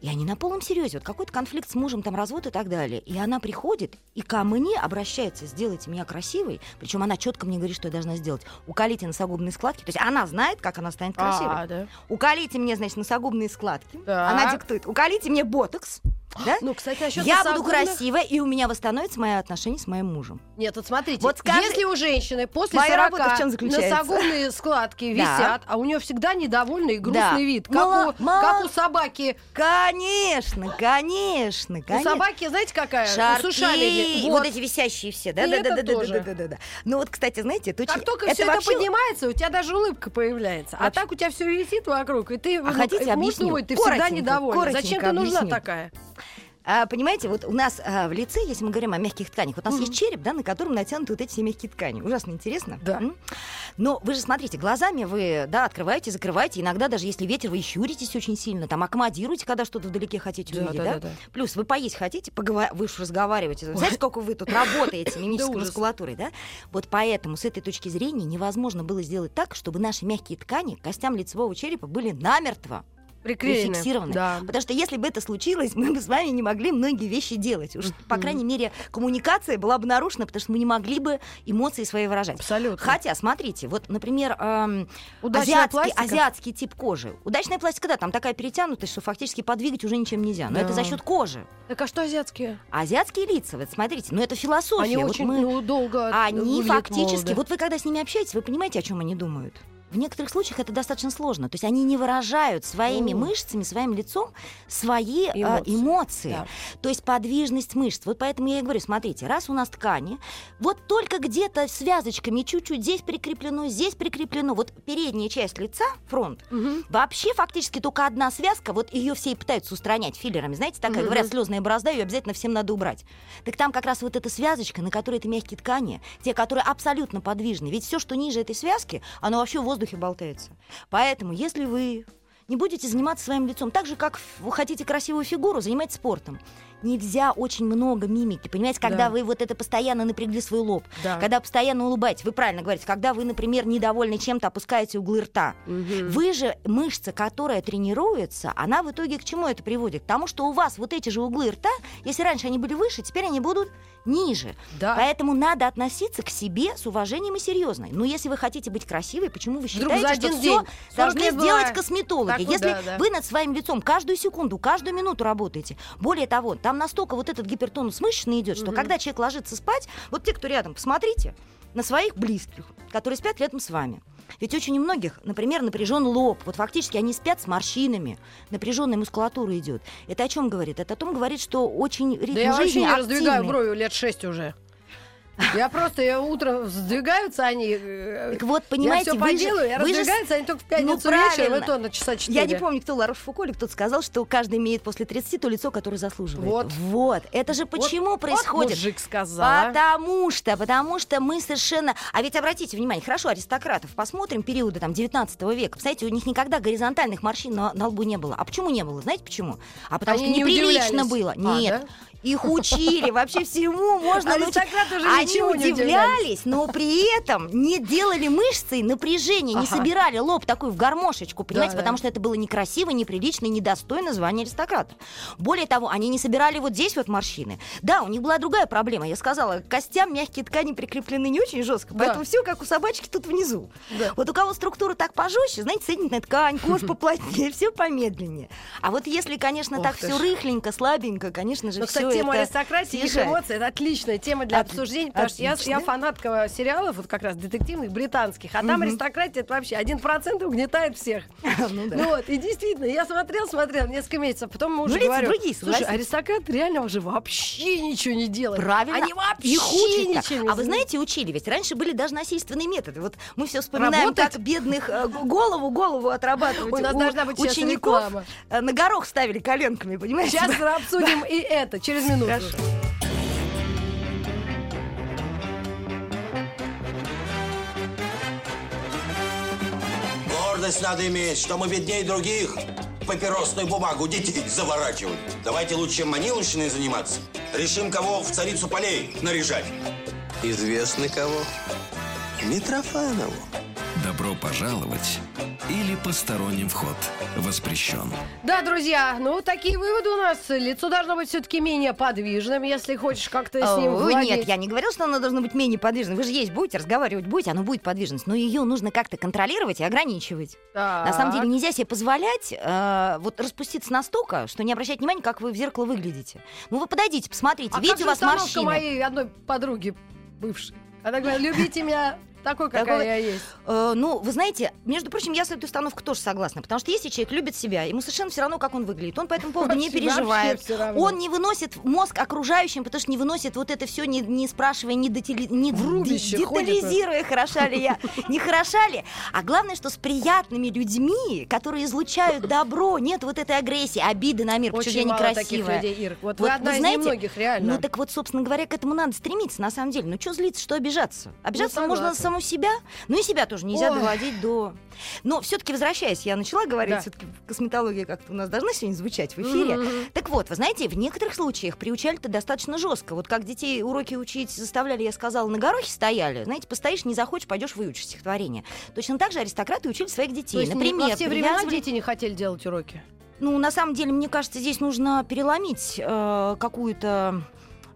Speaker 4: и они на полном серьезе, вот какой-то конфликт с мужем, там развод и так далее. И она приходит и ко мне обращается, сделайте меня красивой. Причем она четко мне говорит, что я должна сделать. Уколите носогубные складки. То есть она знает, как она станет красивой.
Speaker 3: А, да.
Speaker 4: Уколите мне, значит, носогубные складки.
Speaker 3: Так.
Speaker 4: Она диктует. Уколите мне ботокс. Да?
Speaker 3: Ну, кстати, насчет
Speaker 4: Я буду
Speaker 3: носогубных-
Speaker 4: красивая, и у меня восстановятся мои отношения с моим мужем.
Speaker 3: Нет, вот смотрите,
Speaker 4: Вот скажи-
Speaker 3: если у женщины после
Speaker 4: Моя
Speaker 3: 40
Speaker 4: работа в чем заключается?
Speaker 3: носогубные складки
Speaker 4: Да.
Speaker 3: висят, а у нее всегда недовольный и грустный
Speaker 4: Да.
Speaker 3: вид, как,
Speaker 4: Мало-
Speaker 3: у, как у собаки.
Speaker 4: Конечно, конечно,
Speaker 3: У
Speaker 4: конечно.
Speaker 3: собаки, знаете, какая?
Speaker 4: Шарки, вот.
Speaker 3: Вот.
Speaker 4: эти висящие все, да,
Speaker 3: И
Speaker 4: да,
Speaker 3: это
Speaker 4: да, да,
Speaker 3: тоже.
Speaker 4: да, да, да, да. Ну вот, кстати, знаете, это очень...
Speaker 3: Как только все это
Speaker 4: вообще-
Speaker 3: поднимается, у тебя даже улыбка появляется. А
Speaker 4: Вообще-
Speaker 3: так у тебя все висит вокруг, и ты
Speaker 4: А хотите,
Speaker 3: муж
Speaker 4: объясню?
Speaker 3: думает, ты всегда недовольна. Зачем ты нужна
Speaker 4: объясню.
Speaker 3: такая?
Speaker 4: А, понимаете, вот у нас а, в лице, если мы говорим о мягких тканях, вот у нас есть череп, да, на котором натянуты вот эти все мягкие ткани. Ужасно интересно.
Speaker 3: Да.
Speaker 4: М? Но вы же смотрите, глазами вы, да, открываете, закрываете. Иногда даже если ветер, вы щуритесь очень сильно, там аккомодируете, когда что-то вдалеке хотите
Speaker 3: Да,
Speaker 4: увидеть,
Speaker 3: да,
Speaker 4: да?
Speaker 3: да, да.
Speaker 4: Плюс вы поесть хотите, поговор... вы уж разговариваете. Знаете, сколько вы тут работаете мимической мускулатурой, да? Вот поэтому с этой точки зрения невозможно было сделать так, чтобы наши мягкие ткани костям лицевого черепа были намертво
Speaker 3: Приклеены.
Speaker 4: зафиксированы.
Speaker 3: Да.
Speaker 4: Потому что если бы это случилось, мы бы с вами не могли многие вещи делать. Уж, по крайней мере, коммуникация была бы нарушена, потому что мы не могли бы эмоции свои выражать.
Speaker 3: Абсолютно.
Speaker 4: Хотя, смотрите, вот, например, эм, азиатский,
Speaker 3: пластика.
Speaker 4: азиатский тип кожи. Удачная пластика, да, там такая перетянутость, что фактически подвигать уже ничем нельзя. Но
Speaker 3: Да.
Speaker 4: это за счет кожи.
Speaker 3: Так а что азиатские?
Speaker 4: Азиатские лица, вот смотрите, ну это философия.
Speaker 3: Они
Speaker 4: Вот
Speaker 3: очень
Speaker 4: мы-
Speaker 3: ну, долго
Speaker 4: они фактически,
Speaker 3: молодо.
Speaker 4: вот вы когда с ними общаетесь, вы понимаете, о чем они думают. В некоторых случаях это достаточно сложно. То есть они не выражают своими
Speaker 3: О.
Speaker 4: мышцами, своим лицом свои а,
Speaker 3: Эмоции.
Speaker 4: эмоции.
Speaker 3: Да.
Speaker 4: То есть подвижность мышц. Вот поэтому я и говорю, смотрите, раз у нас ткани, вот только где-то связочками чуть-чуть здесь прикреплено, здесь прикреплено, вот передняя часть лица, фронт,
Speaker 3: Мгм.
Speaker 4: Вообще фактически только одна связка, вот ее все и пытаются устранять филлерами. Знаете, такая,
Speaker 3: Мгм.
Speaker 4: говорят, слезная борозда, ее обязательно всем надо убрать. Так там как раз вот эта связочка, на которой это мягкие ткани, те, которые абсолютно подвижны. Ведь все, что ниже этой связки, оно вообще в воздухе болтается. Поэтому, если вы не будете заниматься своим лицом. Так же, как вы хотите красивую фигуру, занимайтесь спортом. Нельзя очень много мимики. Понимаете, когда
Speaker 3: Да.
Speaker 4: вы вот это постоянно напрягли свой лоб,
Speaker 3: Да.
Speaker 4: когда постоянно улыбаетесь, вы правильно говорите, когда вы, например, недовольны чем-то, опускаете углы рта.
Speaker 3: Мгм.
Speaker 4: Вы же, мышца, которая тренируется, она в итоге к чему это приводит? К тому, что у вас вот эти же углы рта, если раньше они были выше, теперь они будут ниже.
Speaker 3: Да.
Speaker 4: Поэтому надо относиться к себе с уважением и серьезно. Но если вы хотите быть красивой, почему вы считаете, что все
Speaker 3: день 40
Speaker 4: должны сделать
Speaker 3: бывает.
Speaker 4: косметологи?
Speaker 3: Так
Speaker 4: если
Speaker 3: да, да.
Speaker 4: вы над своим лицом каждую секунду, каждую минуту работаете, более того, там настолько вот этот гипертонус мышечный идет, что когда человек ложится спать, вот те, кто рядом, посмотрите на своих близких, которые спят рядом с вами. Ведь очень у многих, например, напряжен лоб. Вот фактически они спят с морщинами, напряженная мускулатура идет. Это о чем говорит? Это о том говорит, что очень ритм
Speaker 3: Да я вообще
Speaker 4: жизни
Speaker 3: не раздвигаю брови лет шесть уже. Я просто, я утром сдвигаются они. э,
Speaker 4: Так вот, понимаете,
Speaker 3: я все
Speaker 4: вы же-
Speaker 3: поделаю, я
Speaker 4: вы же с-
Speaker 3: раздвигаются они только в пятницу
Speaker 4: Ну,
Speaker 3: вечером, и то на часа четыре.
Speaker 4: Я не помню, кто Ларош Фуко или кто-то сказал, что каждый имеет после 30 то лицо, которое заслуживает.
Speaker 3: Вот.
Speaker 4: Вот. Это же почему
Speaker 3: Вот
Speaker 4: происходит?
Speaker 3: мужик сказал, а?
Speaker 4: Потому что, потому что мы совершенно... А ведь обратите внимание, хорошо, аристократов, посмотрим периоды там 19 века. Представляете, у них никогда горизонтальных морщин на, на лбу не было. А почему не было? Знаете почему? А потому
Speaker 3: Они
Speaker 4: что
Speaker 3: не
Speaker 4: неприлично
Speaker 3: удивлялись.
Speaker 4: было.
Speaker 3: А,
Speaker 4: Нет.
Speaker 3: да?
Speaker 4: Их учили, вообще всему можно научить.
Speaker 3: Аристократы уже
Speaker 4: Они
Speaker 3: ничего не
Speaker 4: удивлялись, но при этом не делали мышцы напряжения, не
Speaker 3: Ага.
Speaker 4: собирали лоб такой в гармошечку, понимаете, потому что это было некрасиво, неприлично и недостойно звания аристократа. Более того, они не собирали вот здесь вот морщины. Да, у них была другая проблема. Я сказала, к костям мягкие ткани прикреплены не очень жестко, поэтому все как у собачки тут внизу. Вот у кого структура так пожестче, знаете, соединительная ткань, кожа поплотнее, все помедленнее. А вот если, конечно, так все рыхленько, слабенько, конечно же,
Speaker 3: Ну,
Speaker 4: все
Speaker 3: тема
Speaker 4: это
Speaker 3: аристократии и эмоций это отличная тема для
Speaker 4: Отли-
Speaker 3: обсуждения, потому что я,
Speaker 4: отлично.
Speaker 3: я фанатка сериалов, вот как раз детективных, британских, а там аристократия это вообще один процент угнетает всех.
Speaker 4: Ну да.
Speaker 3: Ну вот, и действительно, я смотрел, смотрел несколько месяцев, а потом уже
Speaker 4: Ну, лица
Speaker 3: говорю,
Speaker 4: другие,
Speaker 3: слушай,
Speaker 4: согласись.
Speaker 3: аристократы реально уже вообще ничего не делают.
Speaker 4: Правильно.
Speaker 3: Они вообще ничего не
Speaker 4: А вы знаете, учили, ведь раньше были даже насильственные методы. Вот мы все вспоминаем,
Speaker 3: Работать?
Speaker 4: как бедных э, голову, голову отрабатывать.
Speaker 3: У нас должна быть
Speaker 4: учеников э, на горох ставили коленками, понимаете?
Speaker 3: Сейчас обсудим и это через минуту.
Speaker 4: Хорошо.
Speaker 6: Гордость надо иметь, что мы беднее других. Папиросную бумагу детей заворачивать. Давайте лучше маниловщиной заниматься. Решим, кого в царицу полей наряжать.
Speaker 7: Известно кого? Митрофанову.
Speaker 1: Добро пожаловать или посторонним вход воспрещен.
Speaker 3: Да, друзья, ну такие выводы у нас. Лицо должно быть все-таки менее подвижным, если хочешь как-то с ним
Speaker 4: О,
Speaker 3: владеть.
Speaker 4: Нет, я не говорила, что оно должно быть менее подвижным. Вы же есть будете, разговаривать будете, оно будет подвижность. Но ее нужно как-то контролировать и ограничивать. На самом деле нельзя себе позволять э, вот распуститься настолько, что не обращать внимания, как вы в зеркало выглядите. Ну вы подойдите, посмотрите,
Speaker 3: А
Speaker 4: видите
Speaker 3: как
Speaker 4: у вас морщины.
Speaker 3: моей одной подруги бывшей? Она говорит, любите меня такой, какая
Speaker 4: Такой-
Speaker 3: я есть.
Speaker 4: Э, ну, вы знаете, между прочим, я с этой установкой тоже согласна, потому что если человек любит себя, ему совершенно все равно, как он выглядит, он по этому поводу не переживает, он не выносит мозг окружающим, потому что не выносит вот это все, не, не спрашивая, не, детали- не
Speaker 3: В рубище
Speaker 4: де-
Speaker 3: ходит.
Speaker 4: детализируя, хороша ли я, не хороша ли, а главное, что с приятными людьми, которые излучают добро, нет вот этой агрессии, обиды на мир,
Speaker 3: Очень
Speaker 4: я
Speaker 3: мало таких
Speaker 4: некрасивая.
Speaker 3: людей, Ир. Вот,
Speaker 4: Вот
Speaker 3: вы одна
Speaker 4: вы
Speaker 3: из
Speaker 4: знаете,
Speaker 3: немногих, реально.
Speaker 4: Ну так вот, собственно говоря, к этому надо стремиться, на самом деле. Ну что злиться, что обижаться? Обижаться можно на
Speaker 3: согласна.
Speaker 4: Саму себя, ну и себя тоже нельзя
Speaker 3: Ой.
Speaker 4: доводить до... Но все-таки возвращаясь, я начала говорить,
Speaker 3: Да.
Speaker 4: все-таки косметология как-то у нас должна сегодня звучать в эфире.
Speaker 3: Мгм.
Speaker 4: Так вот, вы знаете, в некоторых случаях приучали-то достаточно жестко. Вот как детей уроки учить заставляли, я сказала, на горохе стояли. Знаете, постоишь, не захочешь, пойдешь выучишь стихотворение. Точно так же аристократы учили своих
Speaker 3: То
Speaker 4: детей.
Speaker 3: есть
Speaker 4: Например,
Speaker 3: во все времена
Speaker 4: привязывали-
Speaker 3: дети не хотели делать уроки?
Speaker 4: ну, на самом деле, мне кажется, здесь нужно переломить э, какую-то,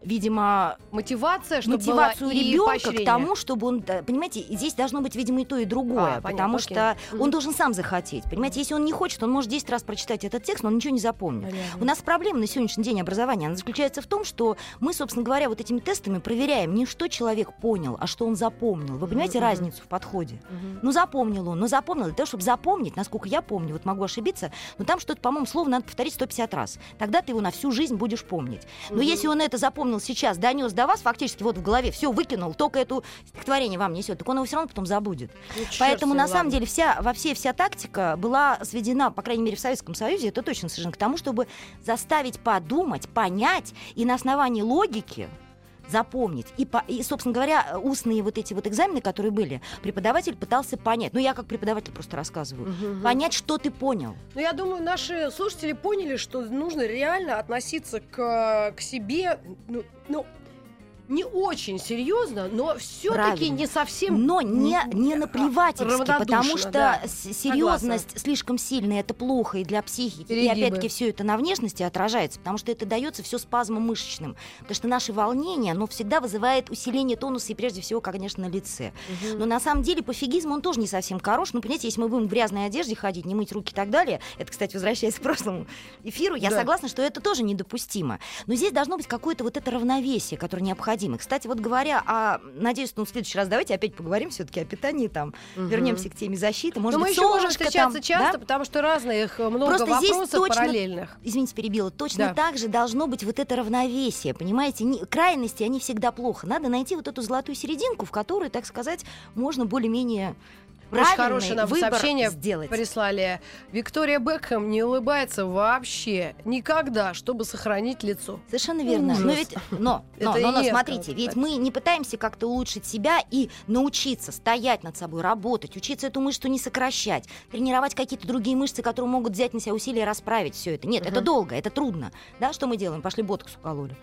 Speaker 4: видимо,
Speaker 3: Мотивация, чтобы
Speaker 4: мотивацию ребенка к тому, чтобы он, да, понимаете, здесь должно быть, видимо, и то, и другое,
Speaker 3: А, понятно,
Speaker 4: потому
Speaker 3: окей.
Speaker 4: что
Speaker 3: Мгм.
Speaker 4: он должен сам захотеть. Понимаете, если он не хочет, он может 10 раз прочитать этот текст, но он ничего не запомнит.
Speaker 3: Понятно.
Speaker 4: У нас проблема на сегодняшний день образования, она заключается в том, что мы, собственно говоря, вот этими тестами проверяем не что человек понял, а что он запомнил. Вы понимаете
Speaker 3: Мгм.
Speaker 4: разницу в подходе?
Speaker 3: Мгм.
Speaker 4: Ну, запомнил он, но запомнил. Для того, чтобы запомнить, насколько я помню, вот могу ошибиться, но там что-то, по-моему, слово надо повторить 150 раз. Тогда ты его на всю жизнь будешь помнить. Но если он это запомнил сейчас, донес до вас, фактически вот в голове, все выкинул, только это стихотворение вам несет, так он его все равно потом забудет.
Speaker 3: Ну,
Speaker 4: Поэтому, на самом
Speaker 3: ладно.
Speaker 4: деле, вся, во всей вся тактика была сведена, по крайней мере, в Советском Союзе, это точно совершенно к тому, чтобы заставить подумать, понять и на основании логики запомнить. И, по, и, собственно говоря, устные вот эти вот экзамены, которые были, преподаватель пытался понять. Ну, я как преподаватель просто рассказываю.
Speaker 3: Мгм.
Speaker 4: Понять, что ты понял.
Speaker 3: Ну, я думаю, наши слушатели поняли, что нужно реально относиться к, к себе, ну, ну, не очень серьезно, но все-таки не совсем...
Speaker 4: Но не, не наплевательски, потому что
Speaker 3: да.
Speaker 4: серьезность слишком сильная, это плохо и для психики. И
Speaker 3: Перегибы.
Speaker 4: опять-таки все это на внешности отражается, потому что это дается все спазмом мышечным. Потому что наше волнение, оно всегда вызывает усиление тонуса и прежде всего, конечно, на лице.
Speaker 3: Мгм.
Speaker 4: Но на самом деле пофигизм, он тоже не совсем хорош. Ну, понимаете, если мы будем в грязной одежде ходить, не мыть руки и так далее, это, кстати, возвращаясь к прошлому эфиру, я
Speaker 3: Да.
Speaker 4: согласна, что это тоже недопустимо. Но здесь должно быть какое-то вот это равновесие, которое необходимо. Кстати, вот говоря о... Надеюсь, ну, в следующий раз давайте опять поговорим все-таки о питании, там,
Speaker 3: Мгм.
Speaker 4: вернемся к теме защиты. Может
Speaker 3: Но мы
Speaker 4: быть,
Speaker 3: еще можем встречаться
Speaker 4: там,
Speaker 3: часто,
Speaker 4: да?
Speaker 3: потому что разных э, много
Speaker 4: Просто здесь
Speaker 3: вопросов
Speaker 4: точно-
Speaker 3: параллельных.
Speaker 4: Извините, перебила. Точно
Speaker 3: Да.
Speaker 4: так же должно быть вот это равновесие, понимаете? Не- крайности, они всегда плохо. Надо найти вот эту золотую серединку, в которой, так сказать, можно более-менее
Speaker 3: Очень хорошее нам сообщение
Speaker 4: сделать.
Speaker 3: прислали. Виктория Бекхэм не улыбается вообще никогда, чтобы сохранить лицо.
Speaker 4: Совершенно верно.
Speaker 3: Ужас.
Speaker 4: Но ведь, но,
Speaker 3: Это
Speaker 4: но, но, но смотрите, ведь мы не пытаемся как-то улучшить себя и научиться стоять над собой, работать, учиться эту мышцу не сокращать, тренировать какие-то другие мышцы, которые могут взять на себя усилия и расправить все это. Нет, это
Speaker 3: Мгм.
Speaker 4: долго, это трудно. Да, что мы делаем? Пошли ботокс укололи.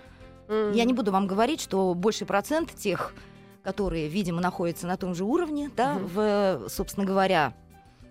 Speaker 4: Я не буду вам говорить, что больший процент тех, которые, видимо, находятся на том же уровне, да,
Speaker 3: Мгм.
Speaker 4: в, собственно говоря,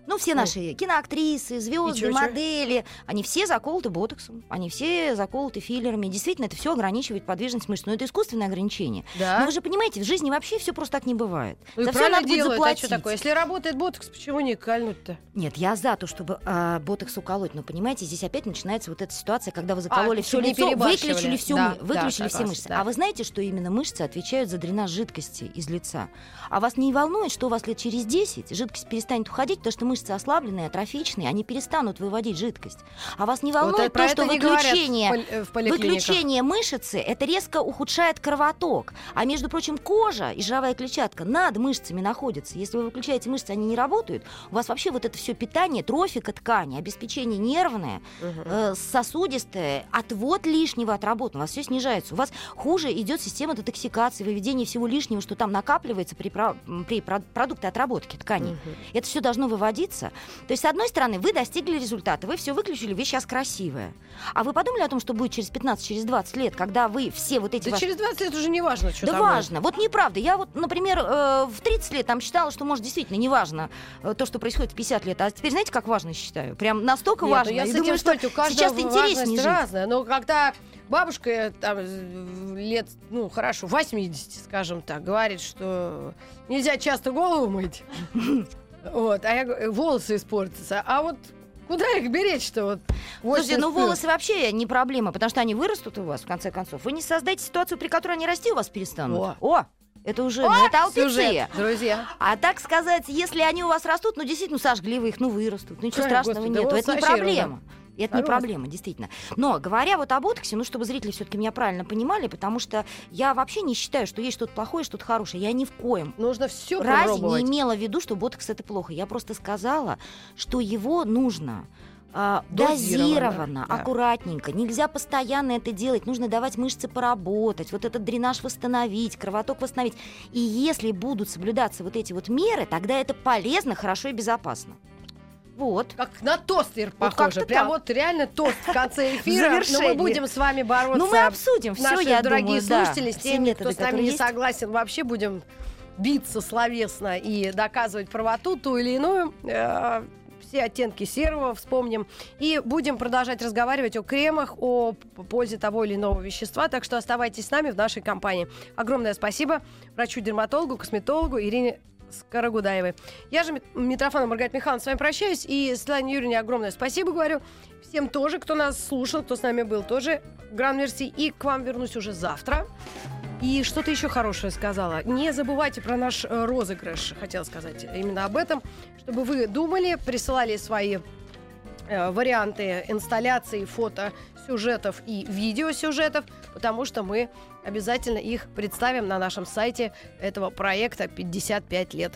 Speaker 4: ну, все
Speaker 3: Ну.
Speaker 4: наши киноактрисы, звезды,
Speaker 3: чё, чё?
Speaker 4: модели, они все заколоты ботоксом, они все заколоты филлерами. Действительно, это все ограничивает подвижность мышц. Но это искусственное ограничение.
Speaker 3: Да.
Speaker 4: Но вы же понимаете, в жизни вообще все просто так не бывает.
Speaker 3: Ну
Speaker 4: За все надо будет
Speaker 3: делают, а
Speaker 4: заплатить.
Speaker 3: что такое? Если работает ботокс, почему не кольнуть-то?
Speaker 4: Нет, я за то, чтобы а, ботокс уколоть, но понимаете, здесь опять начинается вот эта ситуация, когда вы закололи
Speaker 3: А,
Speaker 4: все лицо, выключили, всю
Speaker 3: Да,
Speaker 4: мы-
Speaker 3: да,
Speaker 4: выключили все мышцы.
Speaker 3: да.
Speaker 4: А вы знаете, что именно мышцы отвечают за дренаж жидкости из лица? А вас не волнует, что у вас лет через 10 жидкость перестанет уходить, потому что мышцы ослабленные, атрофичные, они перестанут выводить жидкость. А вас не
Speaker 3: Вот
Speaker 4: волнует
Speaker 3: про
Speaker 4: то, что
Speaker 3: в
Speaker 4: выключение
Speaker 3: пол- э, в.
Speaker 4: Выключение мышцы это резко ухудшает кровоток. А между прочим, кожа и жировая клетчатка над мышцами находятся. Если вы выключаете мышцы, они не работают. У вас вообще вот это все питание, трофика ткани, обеспечение нервное,
Speaker 3: Мгм.
Speaker 4: э, сосудистое, отвод лишнего отработан. У вас все снижается. У вас хуже идет система детоксикации, выведение всего лишнего, что там накапливается при, про- при про- продукте отработки тканей.
Speaker 3: Мгм.
Speaker 4: Это все должно выводиться. То есть, с одной стороны, вы достигли результата, вы все выключили, вы сейчас красивая. А вы подумали о том, что будет через 15, через 20 лет, когда вы все вот эти
Speaker 3: Да
Speaker 4: ваши
Speaker 3: через 20 лет уже не важно, что
Speaker 4: да
Speaker 3: там
Speaker 4: важно. Вот неправда. Я вот, например, э, в 30 лет там считала, что, может, действительно не важно э, то, что происходит в 50 лет. А теперь знаете, как важно считаю? Прям настолько
Speaker 3: Нет, ну
Speaker 4: важно.
Speaker 3: я этим
Speaker 4: думаю, что
Speaker 3: у
Speaker 4: сейчас интереснее жить.
Speaker 3: разная. Но когда бабушка э, там, лет, ну хорошо, 80, скажем так, говорит, что нельзя часто голову мыть, вот, а я говорю, волосы испортятся. А вот куда их беречь-то? Вот,
Speaker 4: Слушайте,
Speaker 3: 80
Speaker 4: ну волосы вообще не проблема, потому что они вырастут у вас, в конце концов. Вы не создаете ситуацию, при которой они расти у вас перестанут.
Speaker 3: О.
Speaker 4: это уже,
Speaker 3: О,
Speaker 4: ну, это
Speaker 3: сюжет, друзья.
Speaker 4: А так сказать, если они у вас растут, ну, действительно, сожгли вы их, ну, вырастут. Ну, ничего
Speaker 3: Ой,
Speaker 4: страшного
Speaker 3: господи, да
Speaker 4: нету.
Speaker 3: вот
Speaker 4: Это не проблема. И это не проблема, действительно. Но говоря вот об ботоксе, ну, чтобы зрители все-таки меня правильно понимали, потому что я вообще не считаю, что есть что-то плохое, что-то хорошее. Я ни в коем
Speaker 3: Нужно все
Speaker 4: разе не имела в виду, что ботокс это плохо. Я просто сказала, что его нужно а,
Speaker 3: Дозированно, да.
Speaker 4: аккуратненько. Нельзя постоянно это делать. Нужно давать мышце поработать, вот этот дренаж восстановить, кровоток восстановить. И если будут соблюдаться вот эти вот меры, тогда это полезно, хорошо и безопасно. Вот.
Speaker 3: Как на тостер
Speaker 4: Вот
Speaker 3: похоже.
Speaker 4: как-то
Speaker 3: Прям
Speaker 4: так.
Speaker 3: вот реально тост в конце эфира. Но мы
Speaker 4: завершение.
Speaker 3: будем с вами бороться.
Speaker 4: Ну, мы обсудим все,
Speaker 3: Наши
Speaker 4: я
Speaker 3: дорогие
Speaker 4: думаю, да.
Speaker 3: слушатели, с
Speaker 4: Все
Speaker 3: теми,
Speaker 4: методы,
Speaker 3: кто с нами не
Speaker 4: есть.
Speaker 3: согласен, вообще будем биться словесно и доказывать правоту ту или иную. Э, все оттенки серого вспомним. И будем продолжать разговаривать о кремах, о пользе того или иного вещества. Так что оставайтесь с нами в нашей компании. Огромное спасибо врачу-дерматологу, косметологу Ирине Скорогудаевой. Я же Мит- Митрофанова Маргарита Михайловна с вами прощаюсь. И Светлане Юрьевне огромное спасибо говорю. Всем тоже, кто нас слушал, кто с нами был, тоже гран-мерси. И к вам вернусь уже завтра. И что-то еще хорошее сказала. Не забывайте про наш э, розыгрыш, хотела сказать именно об этом, чтобы вы думали, присылали свои э, варианты инсталляций, фото, сюжетов и видеосюжетов, потому что мы обязательно их представим на нашем сайте этого проекта «55 лет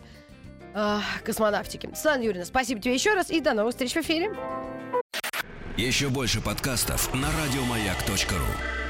Speaker 3: э, космонавтики». Светлана Юрьевна, спасибо тебе еще раз и до новых встреч в эфире.
Speaker 1: Еще больше подкастов на радиомаяк.ру.